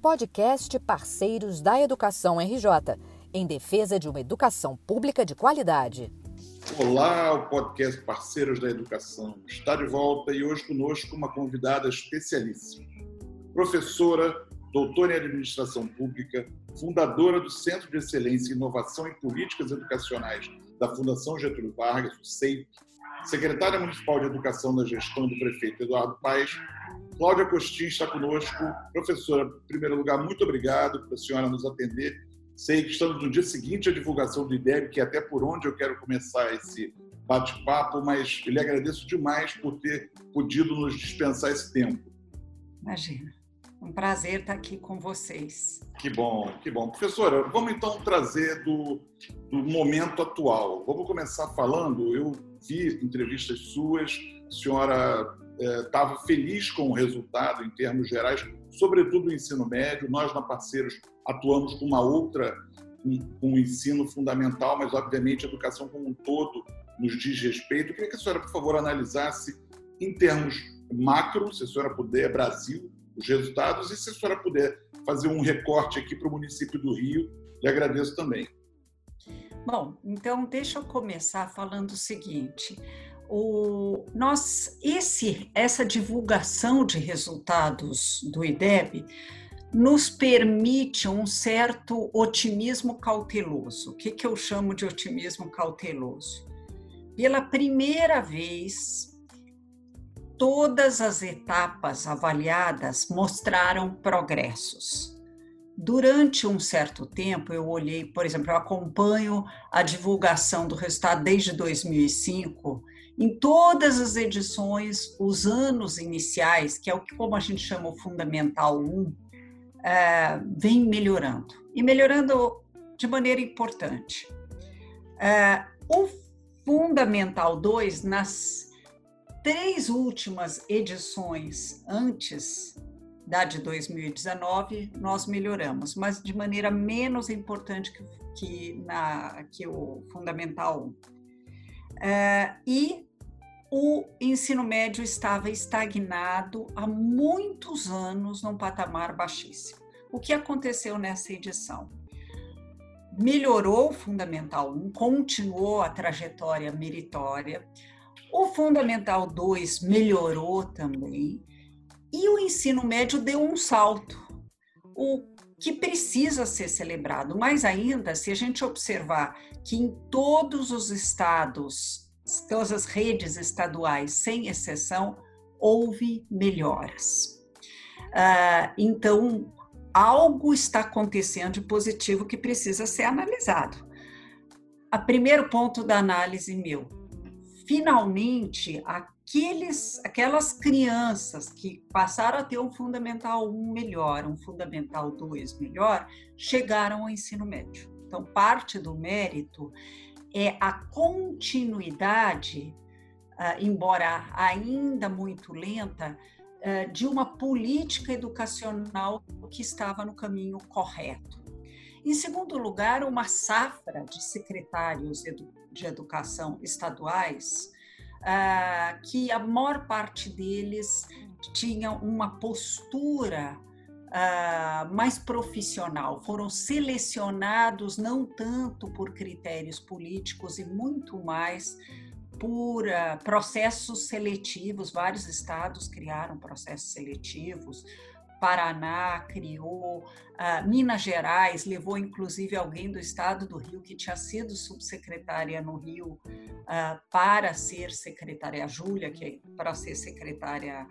podcast Parceiros da Educação RJ, em defesa de uma educação pública de qualidade. Olá, o podcast Parceiros da Educação está de volta e hoje conosco uma convidada especialíssima. Professora, doutora em Administração Pública, fundadora do Centro de Excelência em Inovação e Políticas Educacionais da Fundação Getúlio Vargas, o CEIP, secretária municipal de Educação na gestão do prefeito Eduardo Paes. Cláudia Costin está conosco. Professora, em primeiro lugar, muito obrigado por a senhora nos atender. Sei que estamos no dia seguinte à divulgação do IDEB, que é até por onde eu quero começar esse bate-papo, mas lhe agradeço demais por ter podido nos dispensar esse tempo. Imagina. Um prazer estar aqui com vocês. Que bom, que bom. Professora, vamos então trazer do, do momento atual. Vamos começar falando. Eu vi entrevistas suas, a senhora estava é, feliz com o resultado em termos gerais, sobretudo o ensino médio. Nós, na Parceiros, atuamos com uma outra, com um, ensino fundamental, mas, obviamente, a educação como um todo nos diz respeito. Eu queria que a senhora, por favor, analisasse em termos macro, se a senhora puder, Brasil, os resultados, e se a senhora puder fazer um recorte aqui para o município do Rio, lhe agradeço também. Bom, então deixa eu começar falando o seguinte. O, nós, esse, essa divulgação de resultados do IDEB nos permite um certo otimismo cauteloso. O que, que eu chamo de otimismo cauteloso? Pela primeira vez, todas as etapas avaliadas mostraram progressos. Durante um certo tempo, eu olhei, por exemplo, eu acompanho a divulgação do resultado desde 2005. Em todas as edições, os anos iniciais, que é o que como a gente chama o Fundamental 1, é, vem melhorando. E melhorando de maneira importante. É, o Fundamental 2, nas três últimas edições antes da de 2019, nós melhoramos, mas de maneira menos importante que, que, na, que o Fundamental 1. É, e o ensino médio estava estagnado há muitos anos num patamar baixíssimo. O que aconteceu nessa edição? Melhorou o Fundamental 1, continuou a trajetória meritória, o Fundamental 2 melhorou também, e o ensino médio deu um salto, o que precisa ser celebrado. Mais ainda, se a gente observar que em todos os estados, todas as redes estaduais, sem exceção, houve melhoras. Uh, então, algo está acontecendo de positivo que precisa ser analisado. O primeiro ponto da análise meu, finalmente, aqueles, aquelas crianças que passaram a ter um Fundamental 1 melhor, um Fundamental 2 melhor, chegaram ao ensino médio. Então, parte do mérito é a continuidade, ah, embora ainda muito lenta, ah, de uma política educacional que estava no caminho correto. Em segundo lugar, uma safra de secretários de educação estaduais uh, que a maior parte deles tinha uma postura uh, mais profissional, foram selecionados não tanto por critérios políticos e muito mais por uh, processos seletivos. Vários estados criaram processos seletivos. Paraná criou, uh, Minas Gerais levou inclusive alguém do estado do Rio que tinha sido subsecretária no Rio uh, para ser secretária, a Júlia, que é para ser secretária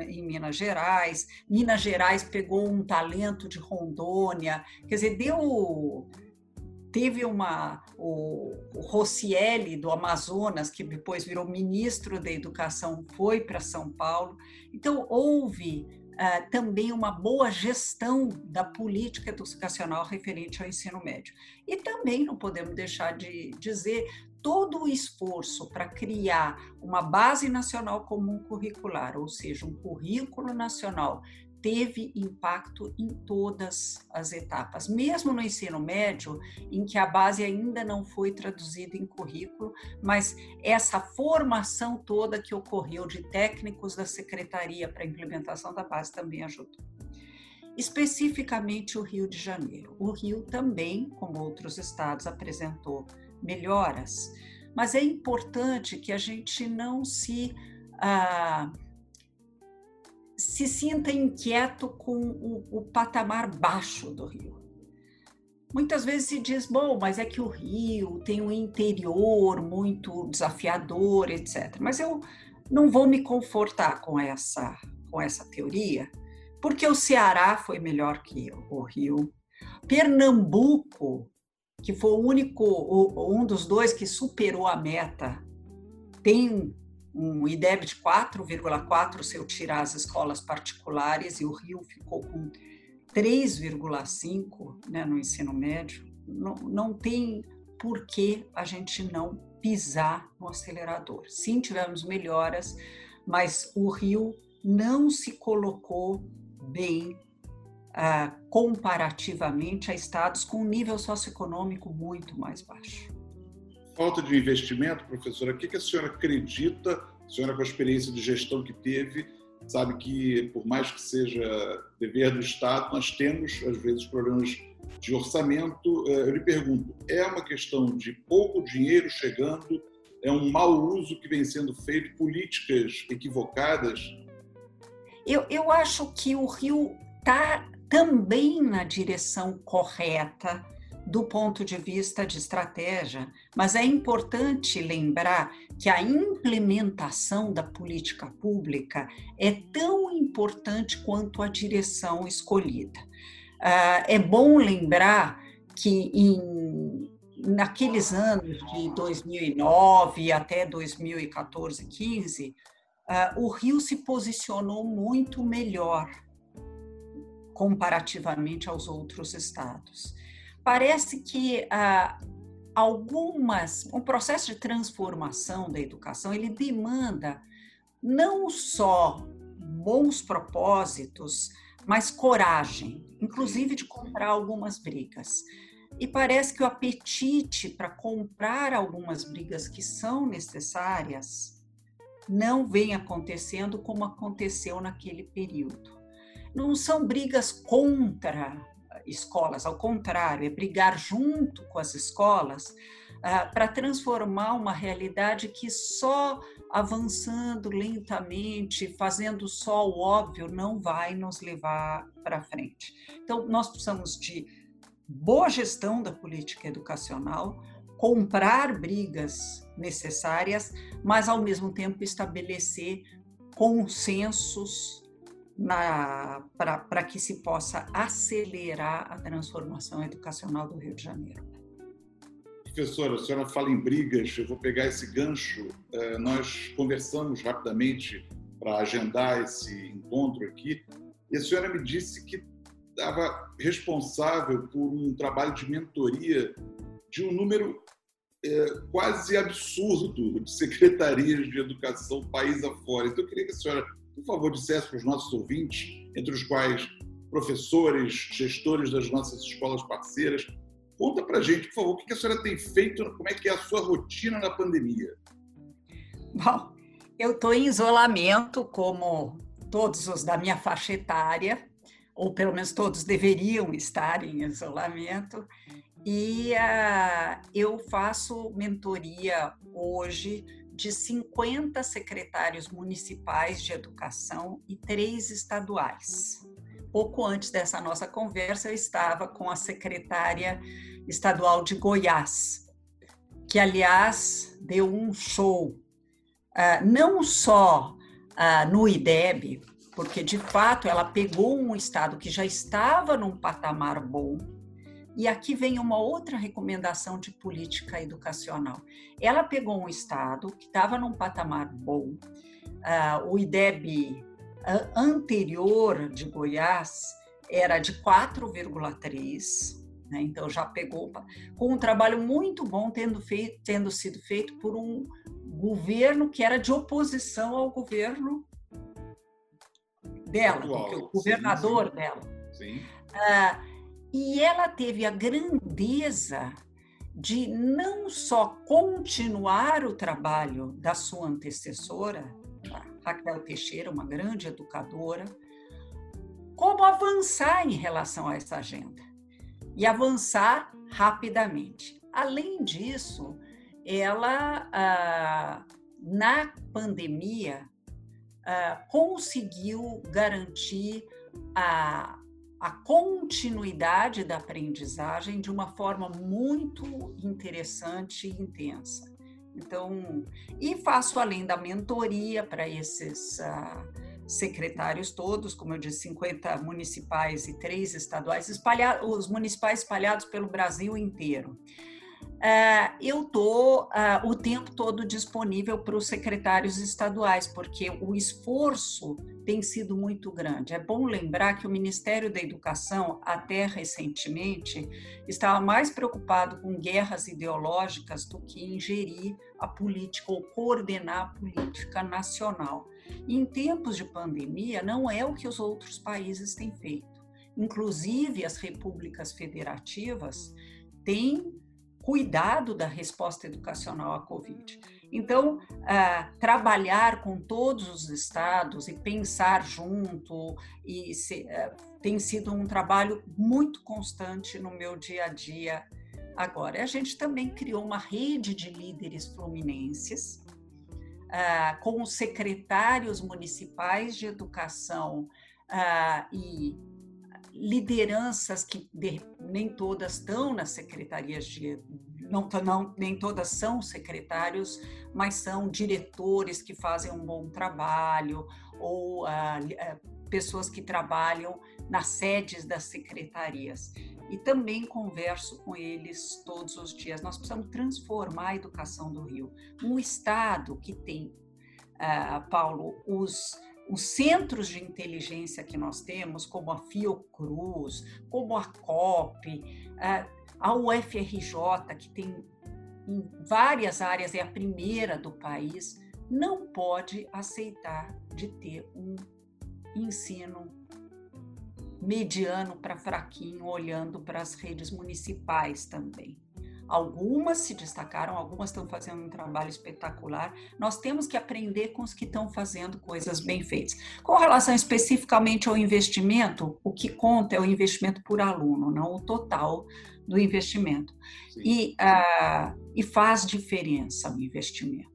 em Minas Gerais. Minas Gerais pegou um talento de Rondônia, quer dizer, deu teve uma o, o Rossielli do Amazonas que depois virou ministro da Educação foi para São Paulo então houve uh, também uma boa gestão da política educacional referente ao ensino médio. E também não podemos deixar de dizer todo o esforço para criar uma base nacional comum curricular, ou seja, um currículo nacional teve impacto em todas as etapas, mesmo no ensino médio, em que a base ainda não foi traduzida em currículo, mas essa formação toda que ocorreu de técnicos da secretaria para a implementação da base também ajudou. especificamente o Rio de Janeiro. O Rio também, como outros estados, apresentou melhoras, mas é importante que a gente não se ah, se sinta inquieto com o, o patamar baixo do Rio. Muitas vezes se diz, bom, mas é que o Rio tem um interior muito desafiador, etc. Mas eu não vou me confortar com essa, com essa teoria, porque o Ceará foi melhor que o Rio. Pernambuco, que foi o único, um dos dois que superou a meta, tem um IDEB de 4,4 se eu tirar as escolas particulares, e o Rio ficou com 3,5 né, no ensino médio. Não, não tem por que a gente não pisar no acelerador. Sim, tivemos melhoras, mas o Rio não se colocou bem ah, comparativamente a estados com um nível socioeconômico muito mais baixo. Falta de investimento, professora, o que a senhora acredita, a senhora com a experiência de gestão que teve, sabe que, por mais que seja dever do Estado, nós temos, às vezes, problemas de orçamento. Eh, eu lhe pergunto, é uma questão de pouco dinheiro chegando? É um mau uso que vem sendo feito, políticas equivocadas eu, eu acho que o Rio está também na direção correta do ponto de vista de estratégia, mas é importante lembrar que a implementação da política pública é tão importante quanto a direção escolhida. Ah, é bom lembrar que em, naqueles anos de 2009 até 2014, 15, uh, o Rio se posicionou muito melhor comparativamente aos outros estados. Parece que uh, algumas, um processo de transformação da educação, ele demanda não só bons propósitos, mas coragem, inclusive de comprar algumas brigas. E parece que o apetite para comprar algumas brigas que são necessárias não vem acontecendo como aconteceu naquele período. Não são brigas contra escolas, ao contrário, é brigar junto com as escolas ah, para transformar uma realidade que só avançando lentamente, fazendo só o óbvio, não vai nos levar para frente. Então, nós precisamos de boa gestão da política educacional, comprar brigas necessárias, mas ao mesmo tempo estabelecer consensos para que se possa acelerar a transformação educacional do Rio de Janeiro. Professora, a senhora fala em brigas, eu vou pegar esse gancho. É, nós conversamos rapidamente para agendar esse encontro aqui, e a senhora me disse que estava responsável por um trabalho de mentoria de um número é, quase absurdo de secretarias de educação país afora. Então, eu queria que a senhora, por favor, dissesse para os nossos ouvintes, entre os quais professores, gestores das nossas escolas parceiras, conta para a gente, por favor, o que a senhora tem feito, como é que é a sua rotina na pandemia? Bom, eu estou em isolamento, como todos os da minha faixa etária, ou pelo menos todos deveriam estar em isolamento. E uh, eu faço mentoria hoje de 50 secretários municipais de educação e três estaduais. Pouco antes dessa nossa conversa, eu estava com a secretária estadual de Goiás, que, aliás, deu um show, uh, não só uh, no IDEB, porque de fato ela pegou um estado que já estava num patamar bom, e aqui vem uma outra recomendação de política educacional. Ela pegou um estado que estava num patamar bom, uh, o IDEB uh, anterior de Goiás era de 4,3, né? então já pegou, com um trabalho muito bom tendo, feito, tendo sido feito por um governo que era de oposição ao governo dela, Atual, o governador sim, sim. dela. Sim. Uh, e ela teve a grandeza de não só continuar o trabalho da sua antecessora, Raquel Teixeira, uma grande educadora, como avançar em relação a essa agenda e avançar rapidamente. Além disso, ela, ah, na pandemia, ah, conseguiu garantir a, a continuidade da aprendizagem de uma forma muito interessante e intensa. Então, e faço além da mentoria para esses uh, secretários todos, como eu disse, 50 municipais e três estaduais, espalhados, os municipais espalhados pelo Brasil inteiro. Uh, eu estou uh, o tempo todo disponível para os secretários estaduais, porque o esforço tem sido muito grande. É bom lembrar que o Ministério da Educação, até recentemente, estava mais preocupado com guerras ideológicas do que em gerir a política ou coordenar a política nacional. Em tempos de pandemia, não é o que os outros países têm feito. Inclusive, as repúblicas federativas têm cuidado da resposta educacional à Covid. Então, ah, trabalhar com todos os estados e pensar junto e se, ah, tem sido um trabalho muito constante no meu dia a dia agora. A gente também criou uma rede de líderes fluminenses ah, com os secretários municipais de educação e lideranças que de, nem todas estão nas secretarias de não, não, nem todas são secretários, mas são diretores que fazem um bom trabalho ou ah, eh, pessoas que trabalham nas sedes das secretarias. E também converso com eles todos os dias. Nós precisamos transformar a educação do Rio. Um estado que tem, ah, Paulo, os os centros de inteligência que nós temos, como a Fiocruz, como a COP, a UFRJ, que tem em várias áreas, é a primeira do país, não pode aceitar de ter um ensino mediano para fraquinho, olhando para as redes municipais também. Algumas se destacaram, algumas estão fazendo um trabalho espetacular. Nós temos que aprender com os que estão fazendo coisas bem feitas. Com relação especificamente ao investimento, o que conta é o investimento por aluno, não o total do investimento. E, uh, e faz diferença o investimento.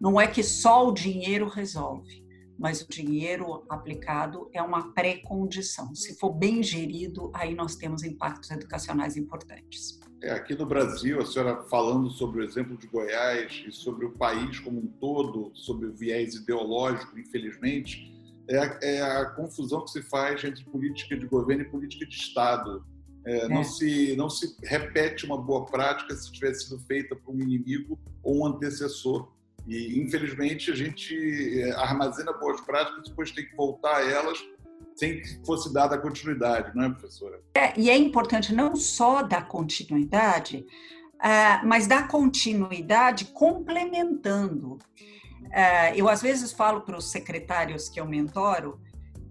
Não é que só o dinheiro resolve mas o dinheiro aplicado é uma pré-condição. Se for bem gerido, aí nós temos impactos educacionais importantes. É, aqui no Brasil, a senhora falando sobre o exemplo de Goiás e sobre o país como um todo, sobre o viés ideológico, infelizmente, é a, é a confusão que se faz entre política de governo e política de Estado. É, não, é. se, não se repete uma boa prática se tivesse sido feita por um inimigo ou um antecessor. E, infelizmente, a gente é, armazena boas práticas e depois tem que voltar a elas sem que fosse dada continuidade, não é, professora? É, e é importante não só dar continuidade, uh, mas dar continuidade complementando. Uh, eu, às vezes, falo para os secretários que eu mentoro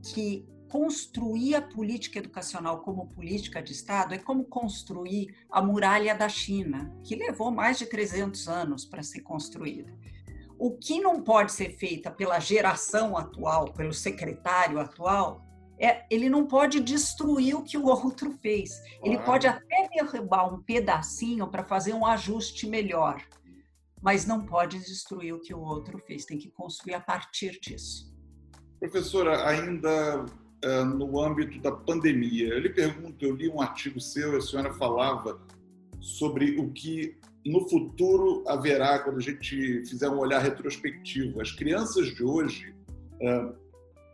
que construir a política educacional como política de Estado é como construir a muralha da China, que levou mais de 300 anos para ser construída. O que não pode ser feita pela geração atual, pelo secretário atual, é, ele não pode destruir o que o outro fez. Ele pode até derrubar um pedacinho para fazer um ajuste melhor, mas não pode destruir o que o outro fez. Tem que construir a partir disso. Professora, ainda uh, no âmbito da pandemia, eu lhe pergunto, eu li um artigo seu, a senhora falava sobre o que no futuro haverá quando a gente fizer um olhar retrospectivo. As crianças de hoje uh,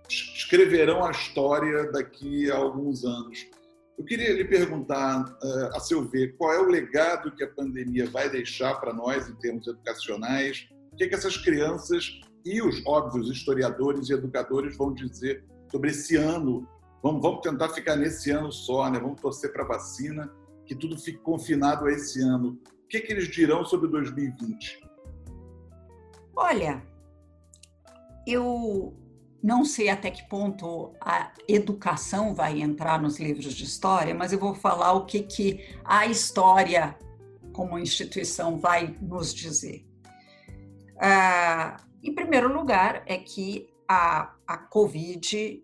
escreverão a história daqui a alguns anos. Eu queria lhe perguntar, eh, a seu ver, qual é o legado que a pandemia vai deixar para nós em termos educacionais? O que, é que essas crianças e os óbvios historiadores e educadores vão dizer sobre esse ano? Vamos, vamos tentar ficar nesse ano só, né? Vamos torcer para a vacina, que tudo fique confinado a esse ano. O que, é que eles dirão sobre 2020? Olha, eu não sei até que ponto a educação vai entrar nos livros de história, mas eu vou falar o que, que a história, como instituição, vai nos dizer. Ah, em primeiro lugar, é que a, a Covid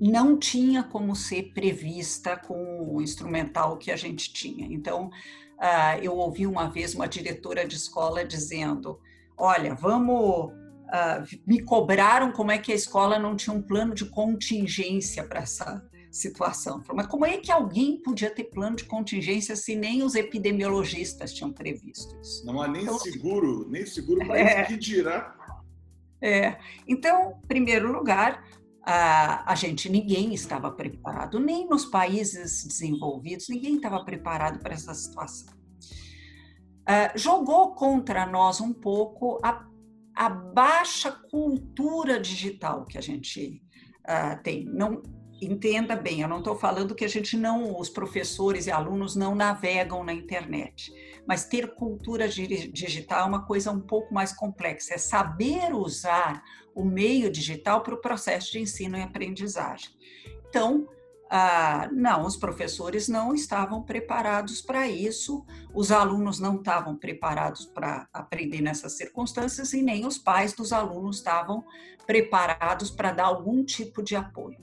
não tinha como ser prevista com o instrumental que a gente tinha. Então, uh, eu ouvi uma vez uma diretora de escola dizendo: Olha, vamos. Uh, me cobraram como é que a escola não tinha um plano de contingência para essa situação. Mas como é que alguém podia ter plano de contingência se nem os epidemiologistas tinham previsto isso? Não há nem então, seguro, nem seguro para é, que dirá. É. Então, em primeiro lugar, a, a gente, ninguém estava preparado, nem nos países desenvolvidos, ninguém estava preparado para essa situação. Uh, jogou contra nós um pouco a, a baixa cultura digital que a gente uh, tem. Não, entenda bem, eu não estou falando que a gente não, os professores e alunos não navegam na internet, mas ter cultura digital é uma coisa um pouco mais complexa, é saber usar o meio digital para o processo de ensino e aprendizagem. Então, ah, não, os professores não estavam preparados para isso, os alunos não estavam preparados para aprender nessas circunstâncias e nem os pais dos alunos estavam preparados para dar algum tipo de apoio.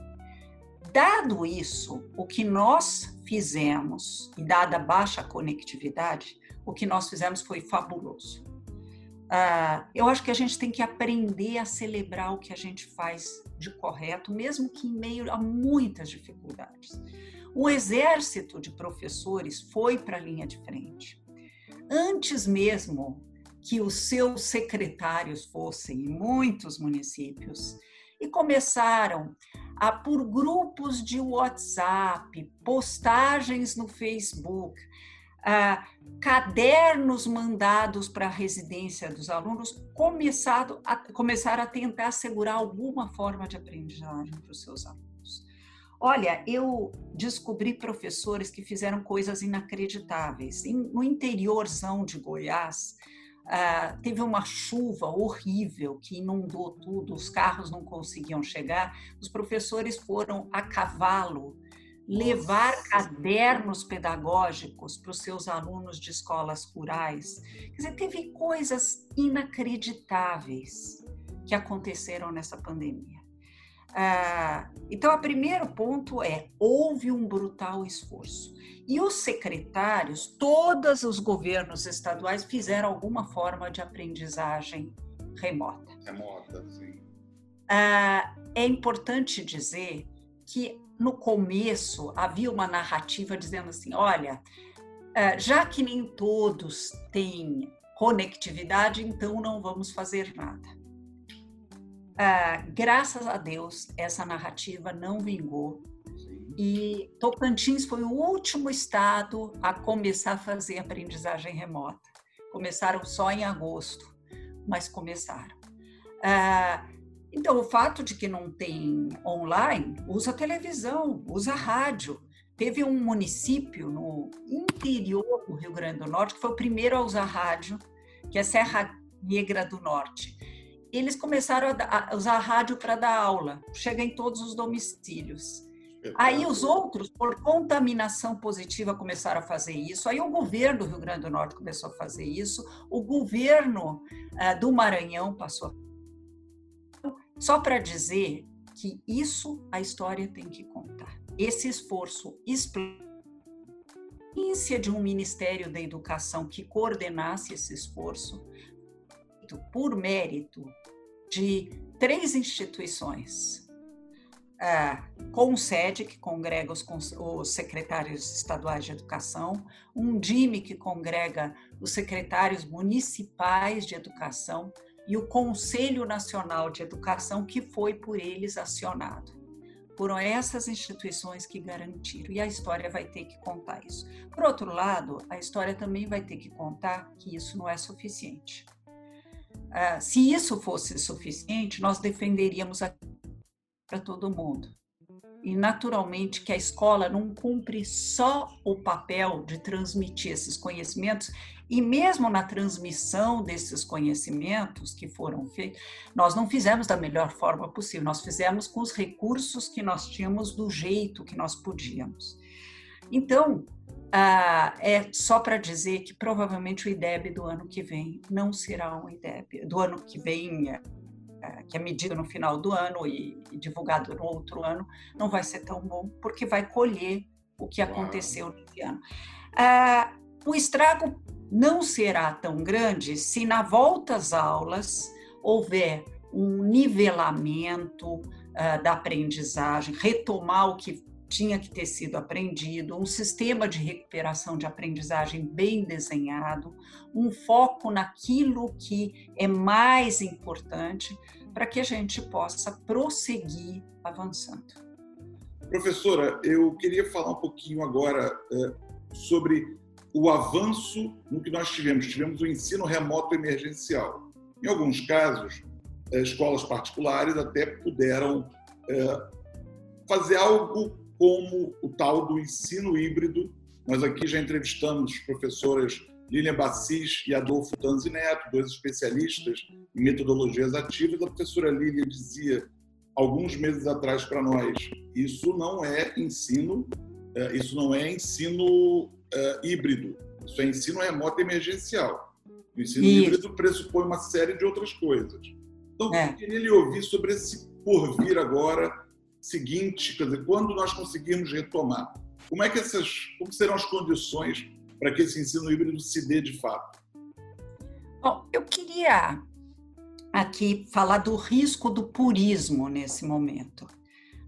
Dado isso, o que nós fizemos, e dada a baixa conectividade, o que nós fizemos foi fabuloso. Uh, eu acho que a gente tem que aprender a celebrar o que a gente faz de correto, mesmo que em meio a muitas dificuldades. O exército de professores foi para a linha de frente. Antes mesmo que os seus secretários fossem em muitos municípios, e começaram a, por grupos de WhatsApp, postagens no Facebook, cadernos mandados para a residência dos alunos, começado a, começaram a tentar assegurar alguma forma de aprendizagem para os seus alunos. Olha, eu descobri professores que fizeram coisas inacreditáveis. no interiorzão de Goiás, Uh, teve uma chuva horrível que inundou tudo, os carros não conseguiam chegar, os professores foram a cavalo levar cadernos pedagógicos para os seus alunos de escolas rurais. Quer dizer, teve coisas inacreditáveis que aconteceram nessa pandemia. Ah, então, o primeiro ponto é: houve um brutal esforço. E os secretários, todos os governos estaduais fizeram alguma forma de aprendizagem remota. Remota, sim. Ah, é importante dizer que no começo havia uma narrativa dizendo assim: olha, ah, já que nem todos têm conectividade, então não vamos fazer nada. Ah, graças a Deus, essa narrativa não vingou. E Tocantins foi o último estado a começar a fazer aprendizagem remota. Começaram só em agosto, mas começaram. Ah, então, o fato de que não tem online, usa televisão, usa rádio. Teve um município no interior do Rio Grande do Norte que foi o primeiro a usar rádio, que é Serra Negra do Norte eles começaram a, usar rádio para dar aula, chega em todos os domicílios. Aí os outros, por contaminação positiva, começaram a fazer isso. Aí o governo do Rio Grande do Norte começou a fazer isso. O governo uh, do Maranhão passou a... Só para dizer que isso a história tem que contar. Esse esforço de um Ministério da Educação que coordenasse esse esforço, por mérito de três instituições. Uh, com sede, que congrega os, os, secretários estaduais de educação, um DIME, que congrega os secretários municipais de educação, e o Conselho Nacional de Educação, que foi por eles acionado. Foram essas instituições que garantiram, e a história vai ter que contar isso. Por outro lado, a história também vai ter que contar que isso não é suficiente. Uh, se isso fosse suficiente, nós defenderíamos para todo mundo. E, naturalmente, que a escola não cumpre só o papel de transmitir esses conhecimentos, e mesmo na transmissão desses conhecimentos que foram feitos, nós não fizemos da melhor forma possível, nós fizemos com os recursos que nós tínhamos, do jeito que nós podíamos. Então, ah, é só para dizer que provavelmente o IDEB do ano que vem não será um IDEB, do ano que vem, é, que é medido no final do ano e, e, divulgado no outro ano, não vai ser tão bom, porque vai colher o que aconteceu no ano. É, o estrago não será tão grande se na volta às aulas houver um nivelamento uh, da aprendizagem, retomar o que tinha que ter sido aprendido, um sistema de recuperação de aprendizagem bem desenhado, um foco naquilo que é mais importante para que a gente possa prosseguir avançando. Professora, eu queria falar um pouquinho agora é, sobre o avanço no que nós tivemos. Tivemos o ensino remoto emergencial. Em alguns casos, é, escolas particulares até puderam é, fazer algo como o tal do ensino híbrido. Nós aqui já entrevistamos professoras Lilian Bassis e Adolfo Tanzi Neto, dois especialistas em metodologias ativas. A professora Lilian dizia alguns meses atrás para nós, isso não é ensino, é, isso não é ensino é, híbrido, isso é ensino remoto emergencial. O ensino isso. híbrido pressupõe uma série de outras coisas. Então, é. eu queria lhe ouvir sobre esse porvir agora seguinte, quer dizer, quando nós conseguirmos retomar, como é que essas, como serão as condições para que esse ensino híbrido se dê de fato? Bom, eu queria aqui falar do risco do purismo nesse momento,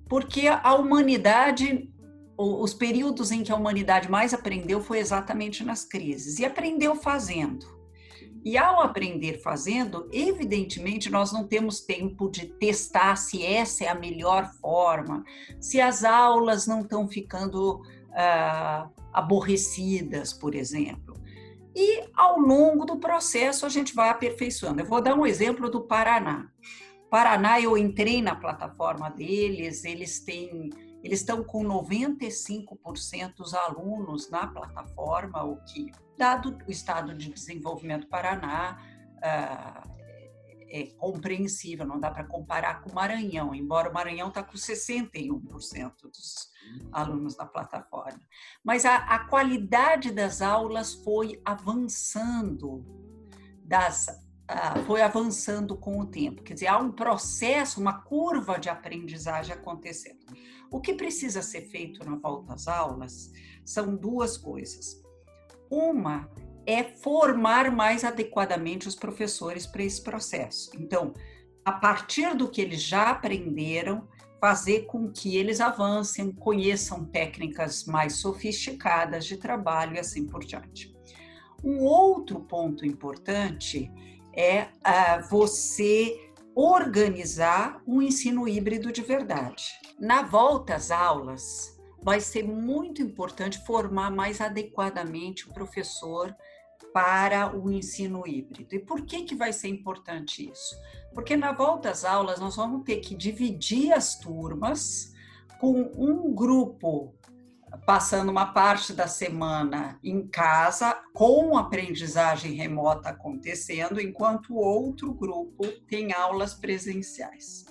porque a humanidade, os períodos em que a humanidade mais aprendeu foi exatamente nas crises e aprendeu fazendo. E ao aprender fazendo, evidentemente, nós não temos tempo de testar se essa é a melhor forma, se as aulas não estão ficando uh, aborrecidas, por exemplo. E ao longo do processo a gente vai aperfeiçoando. Eu vou dar um exemplo do Paraná. Paraná, eu entrei na plataforma deles, eles têm eles estão com 95% dos alunos na plataforma, o que, dado o estado de desenvolvimento do Paraná, ah, é compreensível, não dá para comparar com o Maranhão, embora o Maranhão está com 61% dos alunos na plataforma. Mas a, a, qualidade das aulas foi avançando, das, foi avançando com o tempo. Quer dizer, há um processo, uma curva de aprendizagem acontecendo. O que precisa ser feito na volta às aulas são duas coisas. Uma é formar mais adequadamente os professores para esse processo. Então, a partir do que eles já aprenderam, fazer com que eles avancem, conheçam técnicas mais sofisticadas de trabalho e assim por diante. Um outro ponto importante é uh, você organizar um ensino híbrido de verdade. Na volta às aulas, vai ser muito importante formar mais adequadamente o professor para o ensino híbrido. E por que, que vai ser importante isso? Porque na volta às aulas nós vamos ter que dividir as turmas com um grupo passando uma parte da semana em casa, com aprendizagem remota acontecendo, enquanto o outro grupo tem aulas presenciais.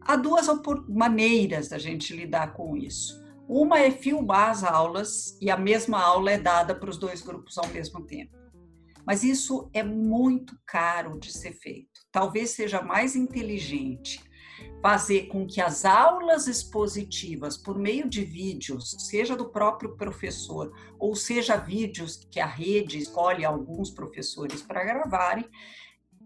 Há duas maneiras da gente lidar com isso. Uma é filmar as aulas e a mesma aula é dada para os dois grupos ao mesmo tempo. Mas isso é muito caro de ser feito. Talvez seja mais inteligente fazer com que as aulas expositivas, por meio de vídeos, seja do próprio professor, ou seja vídeos que a rede escolhe alguns professores para gravarem,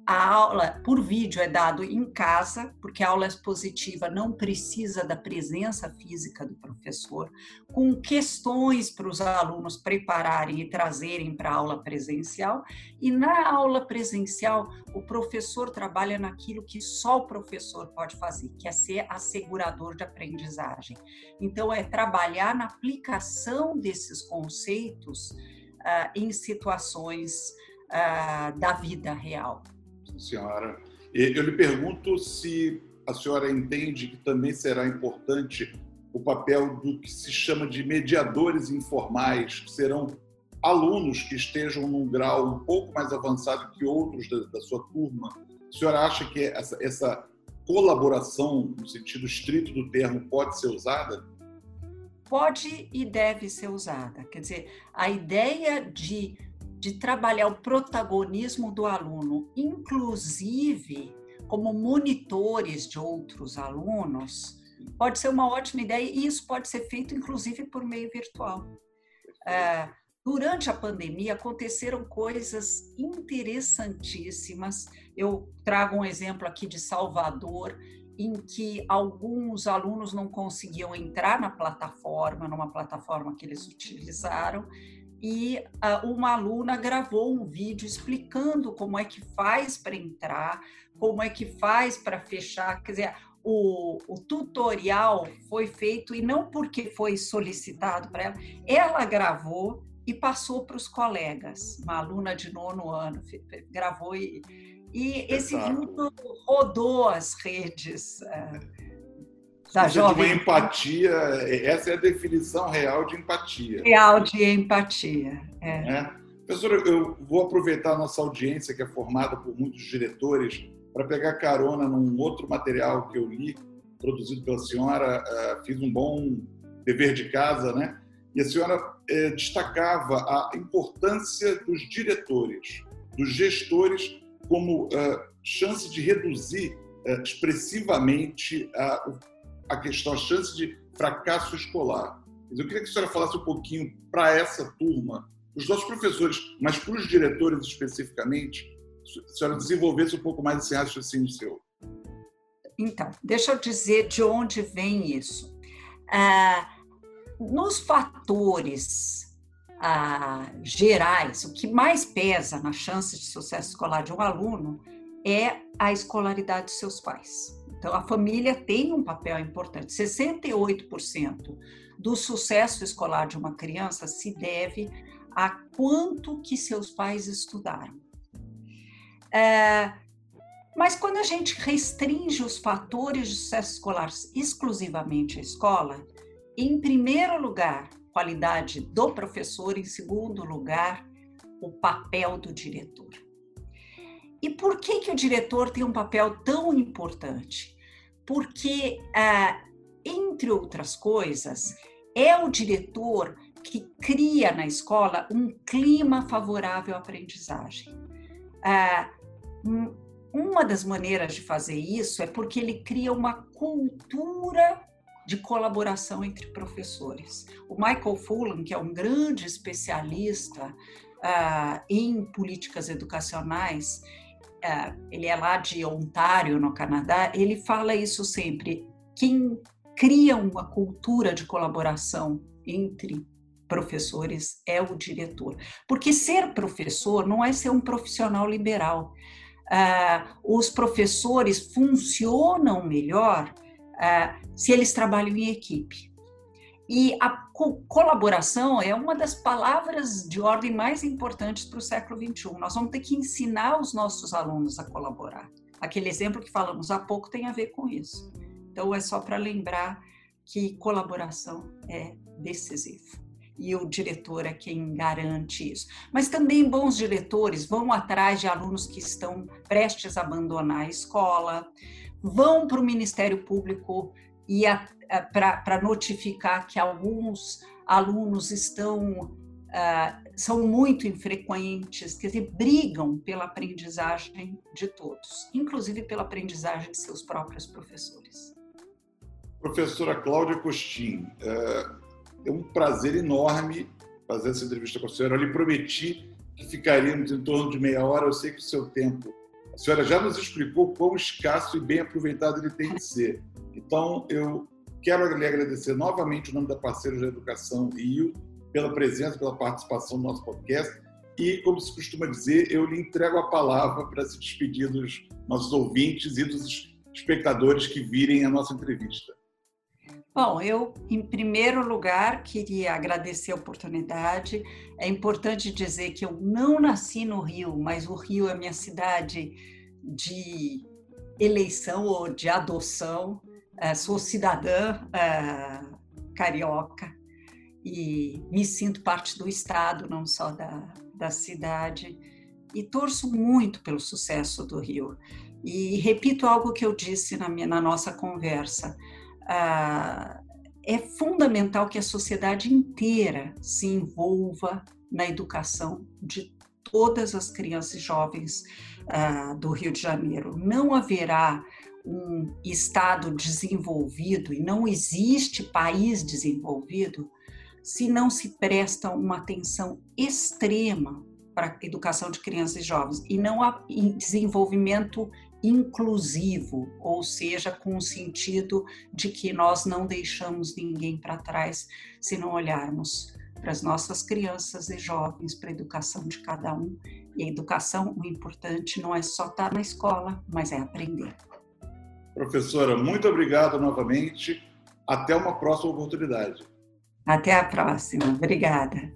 a aula por vídeo é dado em casa, porque a aula expositiva não precisa da presença física do professor, com questões para os alunos prepararem e trazerem para a aula presencial. E na aula presencial, o professor trabalha naquilo que só o professor pode fazer, que é ser assegurador de aprendizagem. Então, é trabalhar na aplicação desses conceitos uh, em situações uh, da vida real senhora. Eu lhe pergunto se a senhora entende que também será importante o papel do que se chama de mediadores informais, que serão alunos que estejam num grau um pouco mais avançado que outros da, da sua turma. A senhora acha que essa, essa colaboração, no sentido estrito do termo, pode ser usada? Pode e deve ser usada. Quer dizer, a ideia de de trabalhar o protagonismo do aluno, inclusive como monitores de outros alunos, pode ser uma ótima ideia e isso pode ser feito, inclusive, por meio virtual. É, durante a pandemia aconteceram coisas interessantíssimas. Eu trago um exemplo aqui de Salvador, em que alguns alunos não conseguiam entrar na plataforma, numa plataforma que eles utilizaram, e uh, uma aluna gravou um vídeo explicando como é que faz para entrar, como é que faz para fechar. Quer dizer, o, o, tutorial foi feito e não porque foi solicitado para ela, ela gravou e passou para os colegas. Uma aluna de nono ano gravou e, e esse vídeo rodou as redes. Uh, da jovem. De uma empatia, essa é a definição real de empatia. Real de empatia. É. é. Professora, eu vou aproveitar a nossa audiência, que é formada por muitos diretores, para pegar carona num outro material que eu li, produzido pela senhora. Uh, fiz um bom dever de casa, né? E a senhora uh, destacava a importância dos diretores, dos gestores, como uh, chance de reduzir expressivamente a, a questão, a chance de fracasso escolar. Eu queria que a senhora falasse um pouquinho para essa turma, os nossos professores, mas para os diretores especificamente, a senhora desenvolvesse um pouco mais esse raciocínio seu. Então, deixa eu dizer de onde vem isso. Ah, nos fatores ah, gerais, o que mais pesa na chance de sucesso escolar de um aluno é a escolaridade de seus pais. Então, a família tem um papel importante. 68% do sucesso escolar de uma criança se deve a quanto que seus pais estudaram. É, mas quando a gente restringe os fatores de sucesso escolar exclusivamente à escola, em primeiro lugar, qualidade do professor, em segundo lugar, o papel do diretor. E por que, que o diretor tem um papel tão importante? Porque, ah, entre outras coisas, é o diretor que cria na escola um clima favorável à aprendizagem. Ah, uma das maneiras de fazer isso é porque ele cria uma cultura de colaboração entre professores. O Michael Fullan, que é um grande especialista uh, em políticas educacionais, ele é lá de Ontário, no Canadá, ele fala isso sempre. Quem cria uma cultura de colaboração entre professores é o diretor. Porque ser professor não é ser um profissional liberal. Uh, os professores funcionam melhor uh, se eles trabalham em equipe. E a co colaboração é uma das palavras de ordem mais importantes para o século XXI. Nós vamos ter que ensinar os nossos alunos a colaborar. Aquele exemplo que falamos há pouco tem a ver com isso. Então, é só para lembrar que colaboração é decisivo. E o diretor é quem garante isso. Mas também bons diretores vão atrás de alunos que estão prestes a abandonar a escola, vão para o Ministério Público e para notificar que alguns alunos estão uh, são muito infrequentes, quer dizer, brigam pela aprendizagem de todos, inclusive pela aprendizagem de seus próprios professores. Professora Cláudia Costin, é, é um prazer enorme fazer essa entrevista com a senhora. Eu lhe prometi que ficaríamos em torno de meia hora, eu sei que o seu tempo. A senhora já nos explicou quão escasso e bem aproveitado ele tem de ser. Então, eu quero lhe agradecer novamente o nome da Parceiros da Educação Rio pela presença, pela participação no nosso podcast. E, como se costuma dizer, eu lhe entrego a palavra para se despedir dos nossos ouvintes e dos espectadores que virem a nossa entrevista. Bom, eu, em primeiro lugar, queria agradecer a oportunidade. É importante dizer que eu não nasci no Rio, mas o Rio é minha cidade de eleição ou de adoção. É, sou cidadã é, carioca e me sinto parte do Estado, não só da, da cidade, e torço muito pelo sucesso do Rio. E repito algo que eu disse na, minha, na nossa conversa. Ah, é fundamental que a sociedade inteira se envolva na educação de todas as crianças e jovens uh, do Rio de Janeiro. Não haverá um Estado desenvolvido, e não existe país desenvolvido, se não se presta uma atenção extrema para a educação de crianças e jovens, e não há desenvolvimento inclusivo, ou seja, com o sentido de que nós não deixamos ninguém para trás se não olharmos para as nossas crianças e jovens, para a educação de cada um. E a educação, o importante não é só estar na escola, mas é aprender. Professora, muito obrigado novamente. Até uma próxima oportunidade. Até a próxima. Obrigada.